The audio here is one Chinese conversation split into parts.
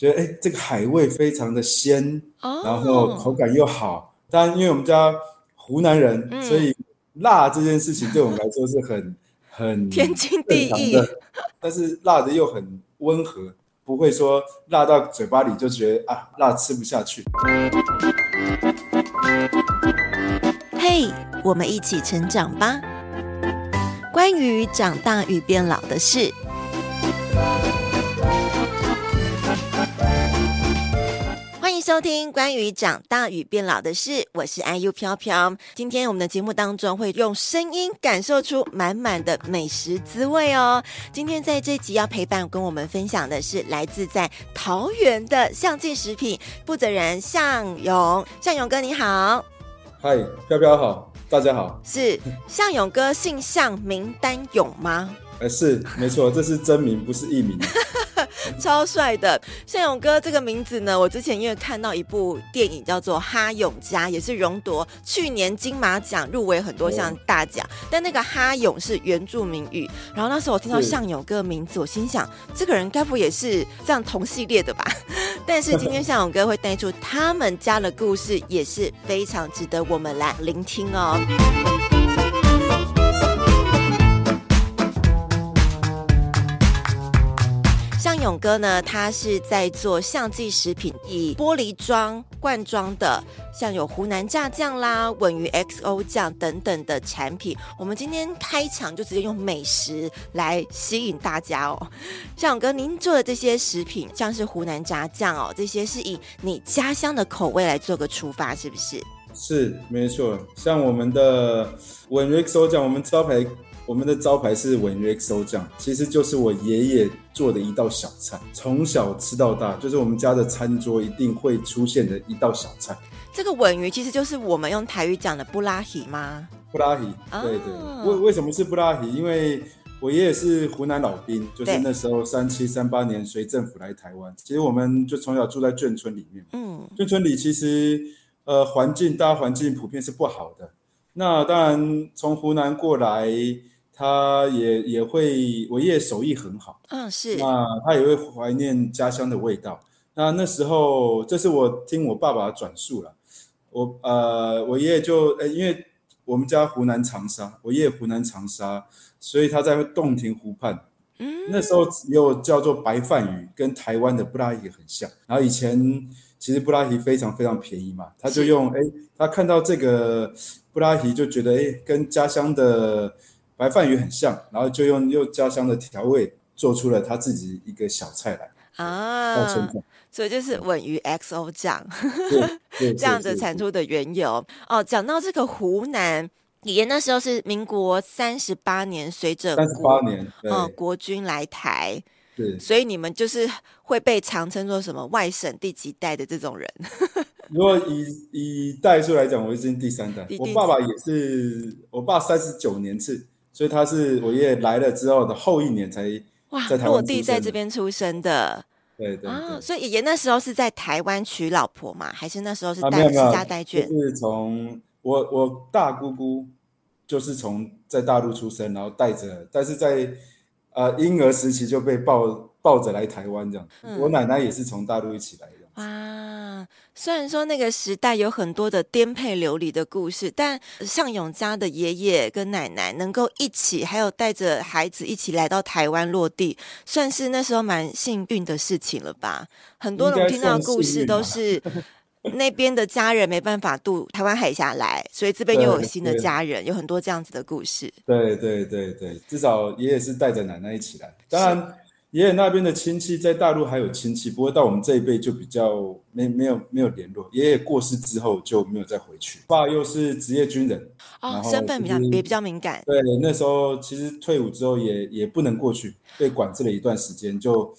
觉得哎，这个海味非常的鲜，oh. 然后口感又好。当然，因为我们家湖南人，嗯、所以辣这件事情对我们来说是很 很天经地义。但是辣的又很温和，不会说辣到嘴巴里就觉得啊辣吃不下去。嘿，hey, 我们一起成长吧。关于长大与变老的事。收听关于长大与变老的事，我是 IU 飘飘。今天我们的节目当中会用声音感受出满满的美食滋味哦。今天在这集要陪伴跟我们分享的是来自在桃园的向记食品负责人向勇，向勇哥你好。嗨，飘飘好，大家好。是向勇哥姓向名单勇吗？呃，是没错，这是真名，不是艺名。超帅的向勇哥这个名字呢，我之前因为看到一部电影叫做《哈勇家》，也是荣夺去年金马奖入围很多项大奖。哦、但那个哈勇是原住民语，然后那时候我听到向勇哥的名字，我心想这个人该不也是这样同系列的吧？但是今天向勇哥会带出他们家的故事，也是非常值得我们来聆听哦。勇哥呢，他是在做象记食品，以玻璃装罐装的，像有湖南炸酱啦、鮪鱼 XO 酱等等的产品。我们今天开场就直接用美食来吸引大家哦。向勇哥，您做的这些食品，像是湖南炸酱哦，这些是以你家乡的口味来做个出发，是不是？是，没错。像我们的鮪鱼 XO 酱，我们招牌。我们的招牌是文鱼 XO 酱，其实就是我爷爷做的一道小菜，从小吃到大，就是我们家的餐桌一定会出现的一道小菜。这个文鱼其实就是我们用台语讲的布拉鱼吗？布拉鱼，对对。为、哦、为什么是布拉鱼？因为我爷爷是湖南老兵，就是那时候三七三八年随政府来台湾，其实我们就从小住在眷村里面。嗯，眷村里其实呃环境大家环境普遍是不好的。那当然从湖南过来。他也也会，我爷爷手艺很好，嗯，是，那他也会怀念家乡的味道。那那时候，这是我听我爸爸转述了，我呃，我爷爷就，呃，因为我们家湖南长沙，我爷爷湖南长沙，所以他在洞庭湖畔，嗯，那时候又叫做白饭鱼，跟台湾的布拉提很像。然后以前其实布拉提非常非常便宜嘛，他就用，哎是，他看到这个布拉提就觉得，哎，跟家乡的。白饭鱼很像，然后就用又家乡的调味做出了他自己一个小菜来啊，所以就是稳鱼 XO 酱，这样子产出的缘由哦。讲到这个湖南，爷爷那时候是民国三十八年，随着三十八年，嗯，国军来台，对，所以你们就是会被常称作什么外省第几代的这种人。如果以以代数来讲，我已经第三代，我爸爸也是，我爸三十九年次。所以他是我爷爷来了之后的后一年才哇落地在这边出生的，对对，对，啊，所以爷爷那时候是在台湾娶老婆嘛，还是那时候是带携家带眷？就是从我我大姑姑就是从在大陆出生，然后带着，但是在呃婴儿时期就被抱抱着来台湾这样。嗯、我奶奶也是从大陆一起来的。啊，虽然说那个时代有很多的颠沛流离的故事，但向勇家的爷爷跟奶奶能够一起，还有带着孩子一起来到台湾落地，算是那时候蛮幸运的事情了吧？很多人听到的故事都是 那边的家人没办法渡台湾海峡来，所以这边又有新的家人，有很多这样子的故事。对对对对，至少爷爷是带着奶奶一起来，当然。爷爷那边的亲戚在大陆还有亲戚，不过到我们这一辈就比较没没有没有联络。爷爷过世之后就没有再回去。爸又是职业军人，哦，身份比较也比较敏感。对，那时候其实退伍之后也也不能过去，被管制了一段时间，就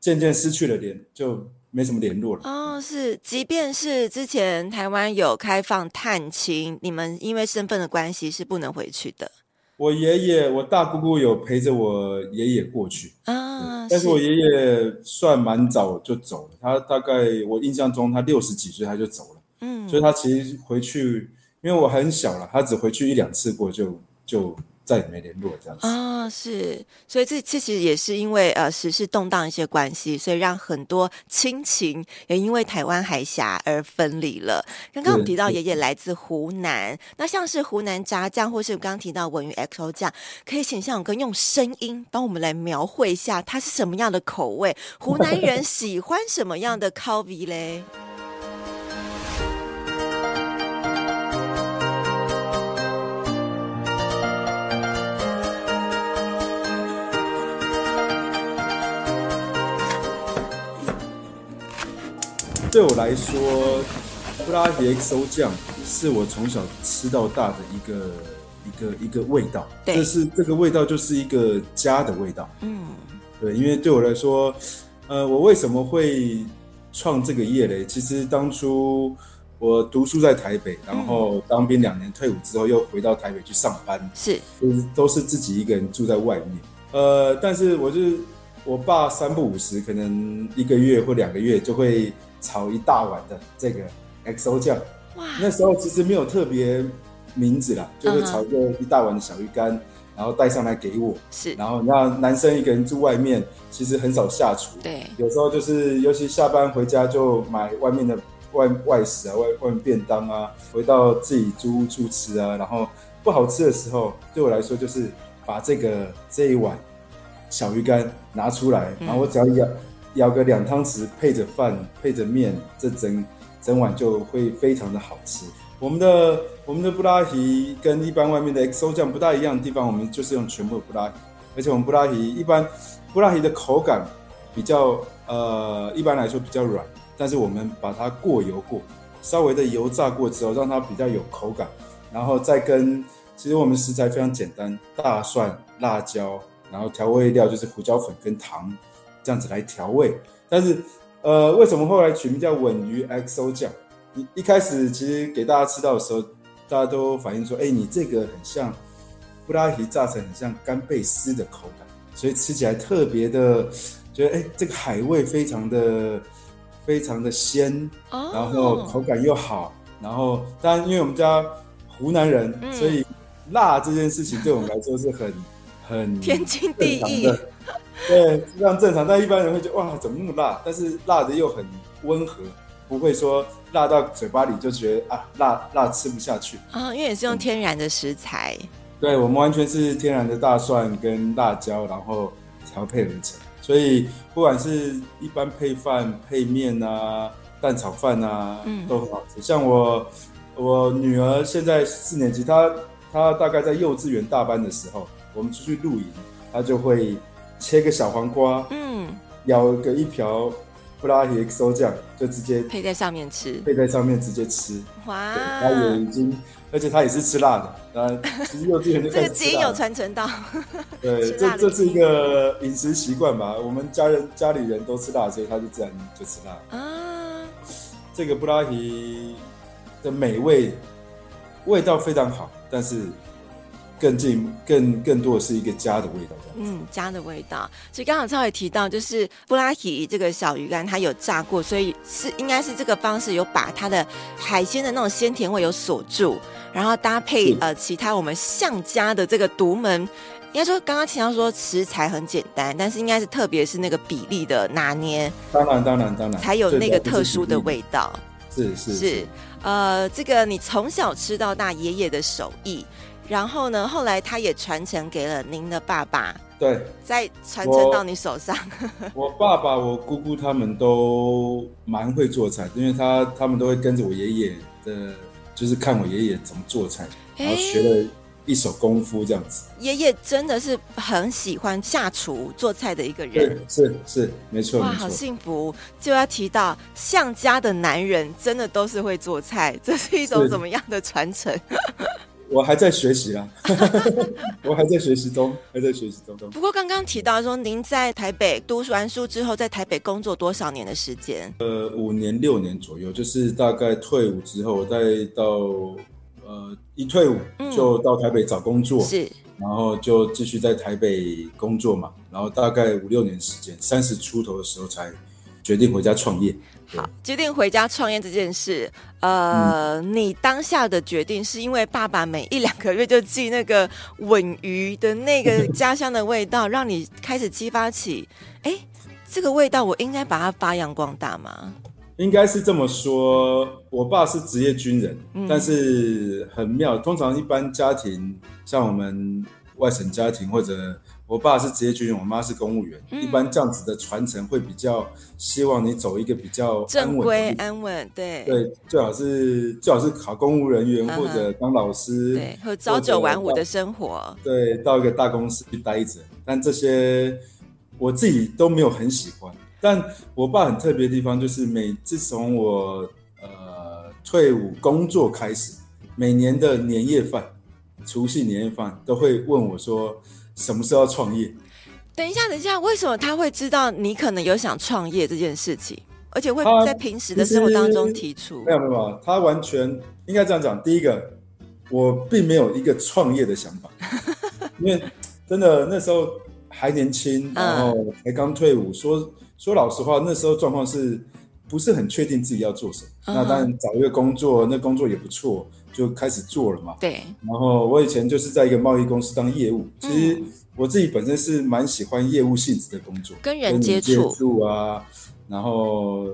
渐渐失去了联，就没什么联络了。哦，是，即便是之前台湾有开放探亲，你们因为身份的关系是不能回去的。我爷爷，我大姑姑有陪着我爷爷过去。啊，但是。我爷爷算蛮早就走了，他大概我印象中他六十几岁他就走了，嗯，所以他其实回去，因为我很小了，他只回去一两次过就就。再也没联络这样子啊、哦，是，所以这其实也是因为呃时事动荡一些关系，所以让很多亲情也因为台湾海峡而分离了。刚刚我们提到爷爷来自湖南，那像是湖南炸酱，或是刚刚提到文鱼 XO 酱，可以请向勇哥用声音帮我们来描绘一下它是什么样的口味？湖南人喜欢什么样的口味嘞？对我来说，布拉迪 XO 酱是我从小吃到大的一个一个一个味道。对，这是这个味道就是一个家的味道。嗯，对，因为对我来说，呃，我为什么会创这个业嘞？其实当初我读书在台北，然后当兵两年，退伍之后又回到台北去上班，是，就是都是自己一个人住在外面。呃，但是我就是我爸三不五时，可能一个月或两个月就会。炒一大碗的这个 XO 酱，哇！那时候其实没有特别名字啦，就是炒一个一大碗的小鱼干，然后带上来给我。是，然后那男生一个人住外面，其实很少下厨。对，有时候就是，尤其下班回家就买外面的外外食啊，外外面便当啊，回到自己租屋住吃啊。然后不好吃的时候，对我来说就是把这个这一碗小鱼干拿出来，然后我只要一咬。舀个两汤匙，配着饭，配着面，这整整碗就会非常的好吃。我们的我们的布拉提跟一般外面的 XO 酱不大一样的地方，我们就是用全部的布拉提，而且我们布拉提一般布拉提的口感比较呃一般来说比较软，但是我们把它过油过，稍微的油炸过之后，让它比较有口感，然后再跟其实我们食材非常简单，大蒜、辣椒，然后调味料就是胡椒粉跟糖。这样子来调味，但是，呃，为什么后来取名叫稳鱼 XO 酱？一一开始其实给大家吃到的时候，大家都反映说，哎，你这个很像布拉提炸成很像干贝丝的口感，所以吃起来特别的，觉得哎，这个海味非常的非常的鲜，然后口感又好，然后当然因为我们家湖南人，所以辣这件事情对我们来说是很很天经地义。对，非常正常，但一般人会觉得哇，怎么那么辣？但是辣的又很温和，不会说辣到嘴巴里就觉得啊，辣辣吃不下去啊。因为也是用天然的食材，嗯、对我们完全是天然的大蒜跟辣椒，然后调配而成，所以不管是一般配饭、配面啊、蛋炒饭啊，嗯，都很好吃。像我我女儿现在四年级，她她大概在幼稚园大班的时候，我们出去露营，她就会。切个小黄瓜，嗯，舀个一瓢布拉提 XO 酱，就直接配在上面吃，配在上面直接吃。哇，他也已经，而且他也是吃辣的，那其实幼稚园就。这个基因有传承到。对，这这是一个饮食习惯吧？我们家人家里人都吃辣，所以他就自然就吃辣。啊，这个布拉提的美味，味道非常好，但是。更近、更更多的是一个家的味道，嗯，家的味道。所以刚刚超也提到，就是布拉提这个小鱼干，它有炸过，所以是应该是这个方式有把它的海鲜的那种鲜甜味有锁住，然后搭配呃其他我们向家的这个独门。应该说刚刚提到说食材很简单，但是应该是特别是那个比例的拿捏。当然，当然，当然，才有那个特殊的味道。是是是，是，呃，这个你从小吃到大，爷爷的手艺。然后呢，后来他也传承给了您的爸爸，对，再传承到你手上。我，我爸爸、我姑姑他们都蛮会做菜，因为他他们都会跟着我爷爷的，就是看我爷爷怎么做菜，然后学了一手功夫这样子。爷爷真的是很喜欢下厨做菜的一个人，是是没错。哇，好幸福！就要提到向家的男人真的都是会做菜，这是一种怎么样的传承？我还在学习啦，我还在学习中，还在学习中。不过刚刚提到说，您在台北读完书之后，在台北工作多少年的时间？呃，五年六年左右，就是大概退伍之后，再到呃一退伍就到台北找工作，嗯、是，然后就继续在台北工作嘛，然后大概五六年时间，三十出头的时候才决定回家创业。好，决定回家创业这件事，呃，嗯、你当下的决定是因为爸爸每一两个月就寄那个吻鱼的那个家乡的味道，让你开始激发起，哎，这个味道我应该把它发扬光大吗？应该是这么说，我爸是职业军人，嗯、但是很妙，通常一般家庭像我们外省家庭或者。我爸是职业军人，我妈是公务员。嗯、一般这样子的传承会比较希望你走一个比较正规、安稳，对对，最好是最好是考公务人员、嗯、或者当老师，对，和朝九晚五的生活，对，到一个大公司去待着。但这些我自己都没有很喜欢。但我爸很特别的地方就是，每自从我呃退伍工作开始，每年的年夜饭、除夕年夜饭都会问我说。什么时候要创业？等一下，等一下，为什么他会知道你可能有想创业这件事情，而且会在平时的生活当中提出？没有没有，他完全应该这样讲。第一个，我并没有一个创业的想法，因为真的那时候还年轻，然后才刚退伍。说说老实话，那时候状况是不是很确定自己要做什么？嗯、那当然找一个工作，那工作也不错。就开始做了嘛。对。然后我以前就是在一个贸易公司当业务，其实我自己本身是蛮喜欢业务性质的工作，跟人接触，啊，然后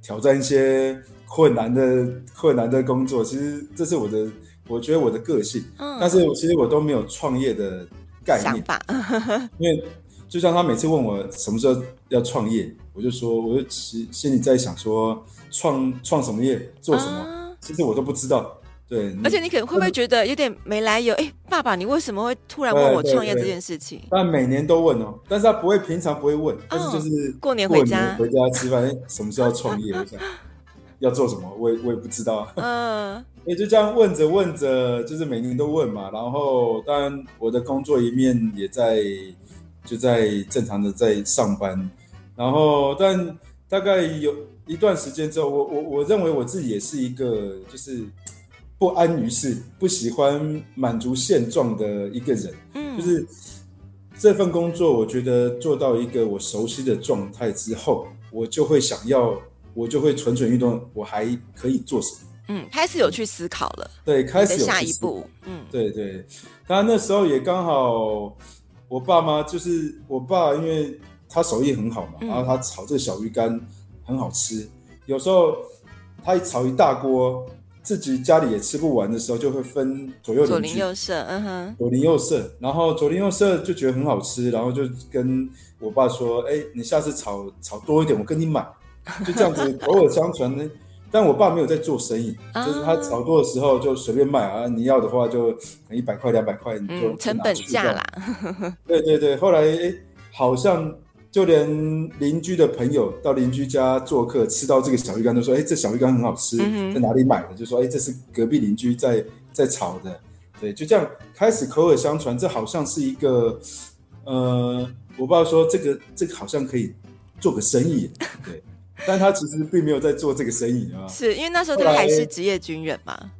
挑战一些困难的困难的工作。其实这是我的，我觉得我的个性。嗯。但是其实我都没有创业的概念。因为就像他每次问我什么时候要创业，我就说，我就心心里在想说，创创什么业，做什么，其实我都不知道。对，而且你可能会不会觉得有点没来由？哎、欸，爸爸，你为什么会突然问我创业这件事情？但每年都问哦，但是他不会平常不会问，但是就是过年回家回家吃饭，哎，什么时候要创业一下？要做什么？我也我也不知道。嗯，也就这样问着问着，就是每年都问嘛。然后当然我的工作一面也在就在正常的在上班，然后但大概有一段时间之后，我我我认为我自己也是一个就是。不安于世，不喜欢满足现状的一个人，嗯，就是这份工作，我觉得做到一个我熟悉的状态之后，我就会想要，我就会蠢蠢欲动，我还可以做什么？嗯，开始有去思考了，对，开始有下一步，嗯，对对。他那时候也刚好，我爸妈就是我爸，因为他手艺很好嘛，嗯，然后他炒这个小鱼干很好吃，有时候他一炒一大锅。自己家里也吃不完的时候，就会分左右邻居，左邻右舍，嗯哼，左邻右舍，然后左邻右舍就觉得很好吃，然后就跟我爸说：“哎、欸，你下次炒炒多一点，我跟你买。”就这样子口耳相传呢。但我爸没有在做生意，就是他炒多的时候就随便卖啊，你要的话就一百块、两百块，你就成本价啦。对对对，后来哎、欸，好像。就连邻居的朋友到邻居家做客，吃到这个小鱼干，都说：“哎，这小鱼干很好吃，嗯、在哪里买的？”就说：“哎，这是隔壁邻居在在炒的。”对，就这样开始口耳相传，这好像是一个，呃，我爸说这个这个好像可以做个生意，对，但他其实并没有在做这个生意啊，是因为那时候他还是职业军人嘛。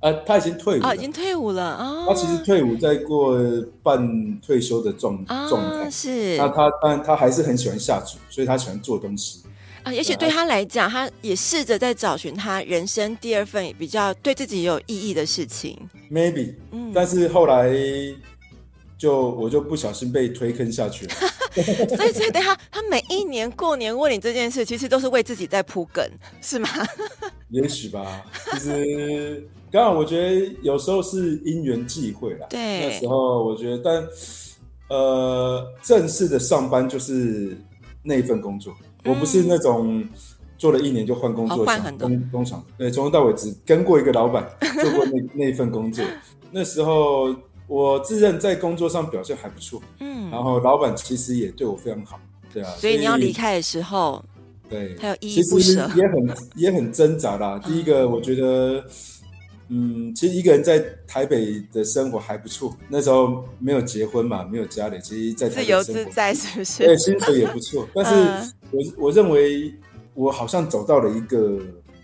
啊，他已经退伍了，哦，已经退伍了啊。他其实退伍在过半退休的状状态，是。那他但他还是很喜欢下厨，所以他喜欢做东西啊。也许对他来讲，他也试着在找寻他人生第二份比较对自己有意义的事情。Maybe，嗯，但是后来就我就不小心被推坑下去了。所以，所以等下他每一年过年问你这件事，其实都是为自己在铺梗，是吗？也许吧，其实。刚好我觉得有时候是因缘际会啦。对，那时候我觉得，但呃，正式的上班就是那一份工作，嗯、我不是那种做了一年就换工作，换很多工工厂，对，从头到尾只跟过一个老板，做过那那一份工作。那时候我自认在工作上表现还不错，嗯，然后老板其实也对我非常好，对啊，所以你要离开的时候，对，还有依依不舍，也很也很挣扎啦。第一个，我觉得。嗯，其实一个人在台北的生活还不错。那时候没有结婚嘛，没有家里，其实在台北自由自在，是不是？对，薪水也不错。但是我、嗯、我认为我好像走到了一个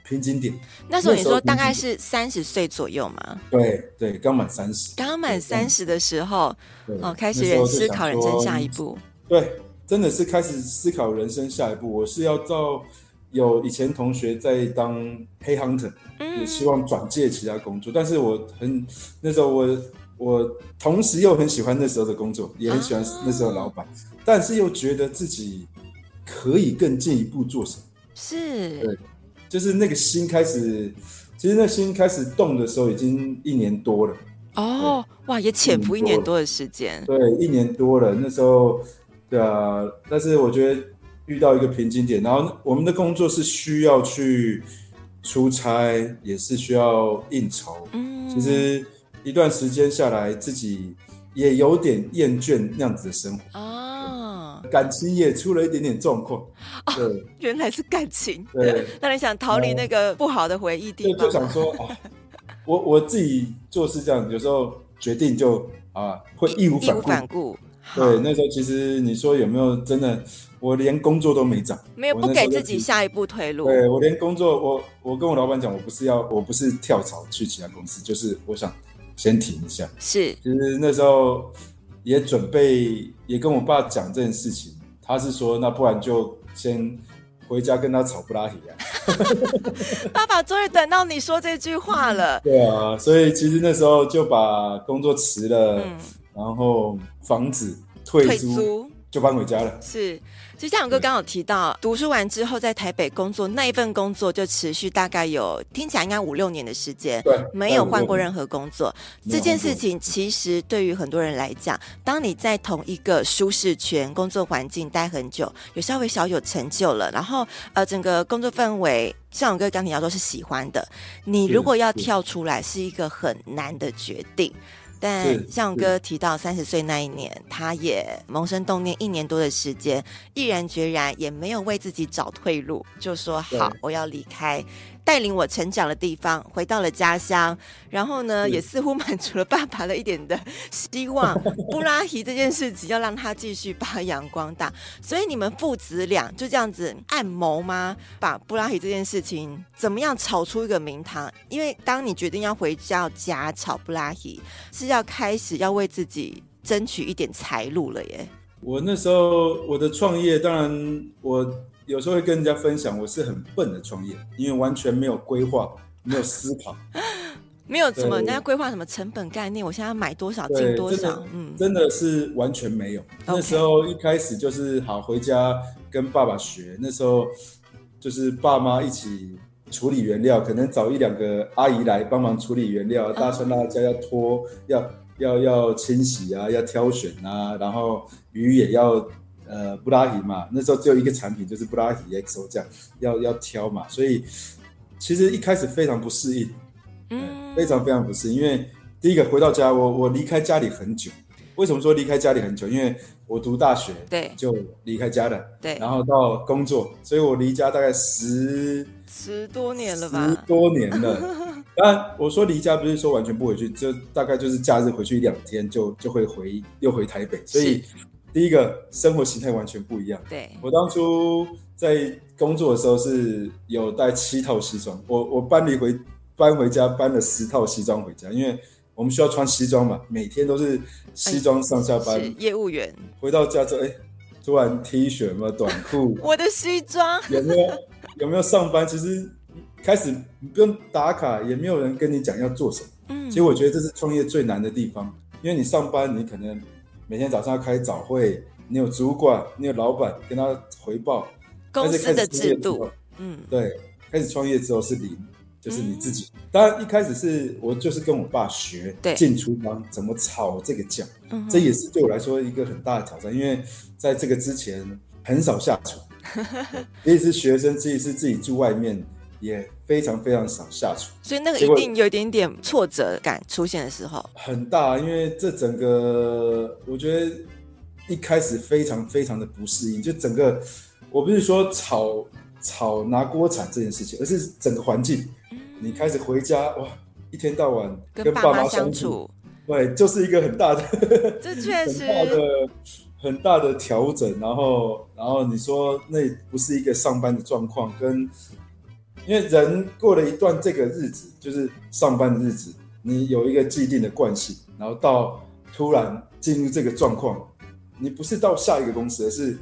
瓶颈点。那时候你说大概是三十岁左右嘛？对对，刚满三十。刚满三十的时候，哦，开始人思考人生下一步。对，真的是开始思考人生下一步。我是要到。有以前同学在当黑 hunter，也希望转介其他工作，但是我很那时候我我同时又很喜欢那时候的工作，也很喜欢那时候的老板，但是又觉得自己可以更进一步做什么？是，对，就是那个心开始，其实那心开始动的时候已经一年多了。哦，哇，也潜伏一年多的时间。对，一年多了，那时候，对啊，但是我觉得。遇到一个瓶颈点，然后我们的工作是需要去出差，也是需要应酬。嗯，其实一段时间下来，自己也有点厌倦那样子的生活。哦，感情也出了一点点状况。对，哦，原来是感情。对，那你想逃离那个不好的回忆地方？就想说，啊，我 我自己做事这样，有时候决定就啊，会义无反顾。对，那时候其实你说有没有真的？我连工作都没找，没有不给自己下一步退路。对，我连工作，我我跟我老板讲，我不是要，我不是跳槽去其他公司，就是我想先停一下。是，其实那时候也准备，也跟我爸讲这件事情，他是说，那不然就先回家跟他吵不拉提啊。爸爸终于等到你说这句话了。对啊，所以其实那时候就把工作辞了，嗯、然后房子退租，就搬回家了。是。其实夏勇哥刚刚有提到，读书完之后在台北工作，那一份工作就持续大概有听起来应该五六年的时间，对，没有换过任何工作。这件事情其实对于很多人来讲，当你在同一个舒适圈工作环境待很久，有稍微小有成就了，然后呃整个工作氛围，像勇哥刚提到说是喜欢的，你如果要跳出来，是一个很难的决定。但向哥提到三十岁那一年，他也萌生动念，一年多的时间，毅然决然，也没有为自己找退路，就说好，我要离开。带领我成长的地方，回到了家乡，然后呢，也似乎满足了爸爸的一点的希望。布拉提这件事情要让他继续发扬光大，所以你们父子俩就这样子暗谋吗？把布拉提这件事情怎么样炒出一个名堂？因为当你决定要回家家炒布拉提，是要开始要为自己争取一点财路了耶。我那时候我的创业，当然我。有时候会跟人家分享，我是很笨的创业，因为完全没有规划，没有思考，没有什么人家规划什么成本概念，我现在要买多少进多少，嗯，真的是完全没有。Okay. 那时候一开始就是好回家跟爸爸学，那时候就是爸妈一起处理原料，可能找一两个阿姨来帮忙处理原料，大蒜辣椒要拖，要要要清洗啊，要挑选啊，然后鱼也要。呃，布拉提嘛，那时候只有一个产品，就是布拉提 XO 这样，要要挑嘛，所以其实一开始非常不适应，嗯，非常非常不适应，因为第一个回到家，我我离开家里很久，为什么说离开家里很久？因为我读大学，对，就离开家了，对，然后到工作，所以我离家大概十十多年了吧，十多年了。当然，我说离家不是说完全不回去，就大概就是假日回去一两天就就会回又回台北，所以。第一个生活形态完全不一样。对，我当初在工作的时候是有带七套西装，我我搬离回搬回家搬了十套西装回家，因为我们需要穿西装嘛，每天都是西装上下班。是业务员回到家之后，哎，突然 T 恤嘛，短裤，我的西装有没有有没有上班？其实开始不用打卡，也没有人跟你讲要做什么。嗯，其实我觉得这是创业最难的地方，因为你上班你可能。每天早上要开早会，你有主管，你有老板跟他回报公司的制度。嗯，对，开始创业之后是零，就是你自己。嗯、当然一开始是我就是跟我爸学，对，进厨房怎么炒这个酱，嗯，这也是对我来说一个很大的挑战，因为在这个之前很少下厨，也是学生，自己是自己住外面。也非常非常少下厨，所以那个一定有一点点挫折感出现的时候很大，因为这整个我觉得一开始非常非常的不适应，就整个我不是说炒炒拿锅铲这件事情，而是整个环境。你开始回家哇，一天到晚跟爸妈相处，对，就是一个很大的，这确实 很大的很大的调整。然后，然后你说那不是一个上班的状况，跟因为人过了一段这个日子，就是上班的日子，你有一个既定的惯性，然后到突然进入这个状况，你不是到下一个公司，而是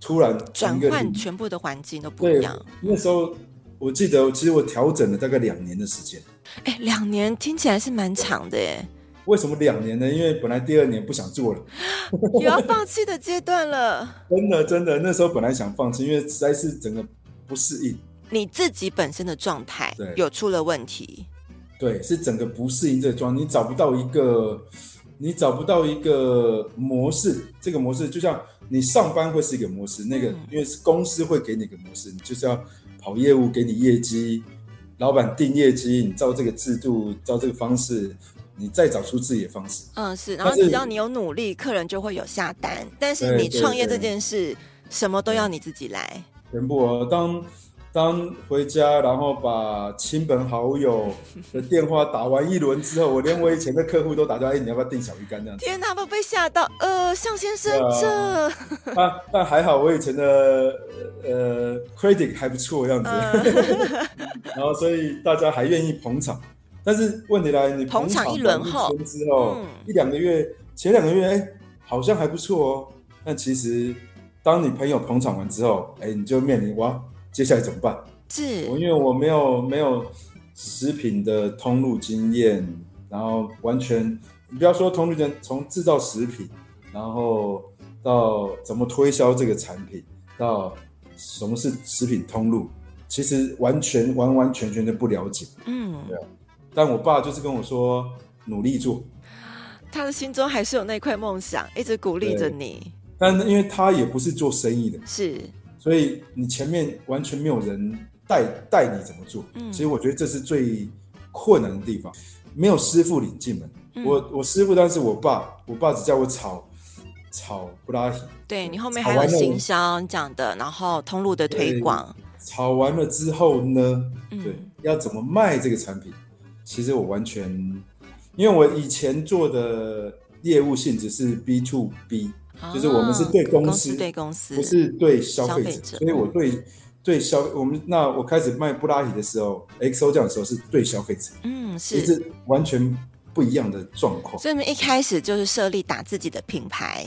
突然转换全部的环境都不一样。那时候我记得，其实我调整了大概两年的时间。哎，两年听起来是蛮长的耶。为什么两年呢？因为本来第二年不想做了，也要放弃的阶段了。真的，真的，那时候本来想放弃，因为实在是整个不适应。你自己本身的状态有出了问题。对，是整个不适应这个你找不到一个，你找不到一个模式。这个模式就像你上班会是一个模式，那个因为是公司会给你一个模式，你就是要跑业务，给你业绩，老板定业绩，你照这个制度，照这个方式。你再找出自己的方式，嗯，是，然后只要你有努力，客人就会有下单。但是你创业这件事，什么都要你自己来。全部哦，当当回家，然后把亲朋好友的电话打完一轮之后，我连我以前的客户都打电话，哎，你要不要订小鱼干这样子？天哪，我被吓到，呃，向先生这，啊，但还好，我以前的呃 credit 还不错这样子，然后所以大家还愿意捧场。但是问题来，你捧场一轮后之后，嗯、一两个月，前两个月，哎、欸，好像还不错哦。但其实，当你朋友捧场完之后，哎、欸，你就面临哇，接下来怎么办？是，我因为我没有没有食品的通路经验，然后完全，你不要说通路经验，从制造食品，然后到怎么推销这个产品，到什么是食品通路，其实完全完完全全的不了解。嗯，对啊。但我爸就是跟我说，努力做，他的心中还是有那块梦想，一直鼓励着你。但因为他也不是做生意的，是，所以你前面完全没有人带带你怎么做。嗯，其实我觉得这是最困难的地方，没有师傅领进门。嗯、我我师傅，当时我爸，我爸只叫我炒炒布拉提。对，你后面还有行销讲的，然后通路的推广。炒完了之后呢，嗯、对，要怎么卖这个产品？其实我完全，因为我以前做的业务性质是 B to B，啊，就是我们是对公司，公司对公司，不是对消费者，费者，所以我对对消我们那我开始卖布拉提的时候，XO 酱的时候是对消费者，嗯，是，是完全不一样的状况。所以你们一开始就是设立打自己的品牌。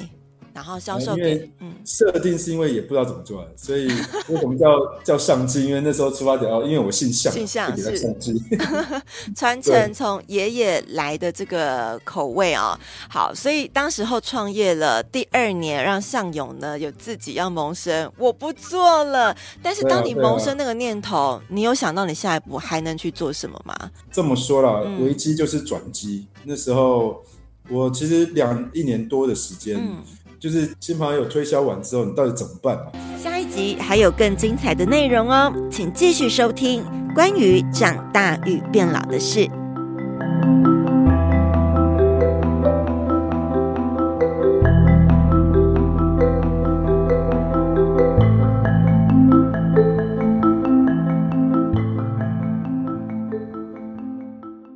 然后销售给，嗯，设定是因为也不知道怎么做的，所以为什么叫叫相机？因为那时候出发点哦，因为我姓向，姓向是相机，传承从爷爷来的这个口味啊、哦。好，所以当时候创业了第二年，让向勇呢有自己要谋生，我不做了。但是当你萌生那个念头，啊啊、你有想到你下一步还能去做什么吗？这么说啦，危机就是转机。嗯、那时候我其实两一年多的时间。嗯就是新朋友推销完之后，你到底怎么办？下一集还有更精彩的内容哦，请继续收听关于长大与变老的事。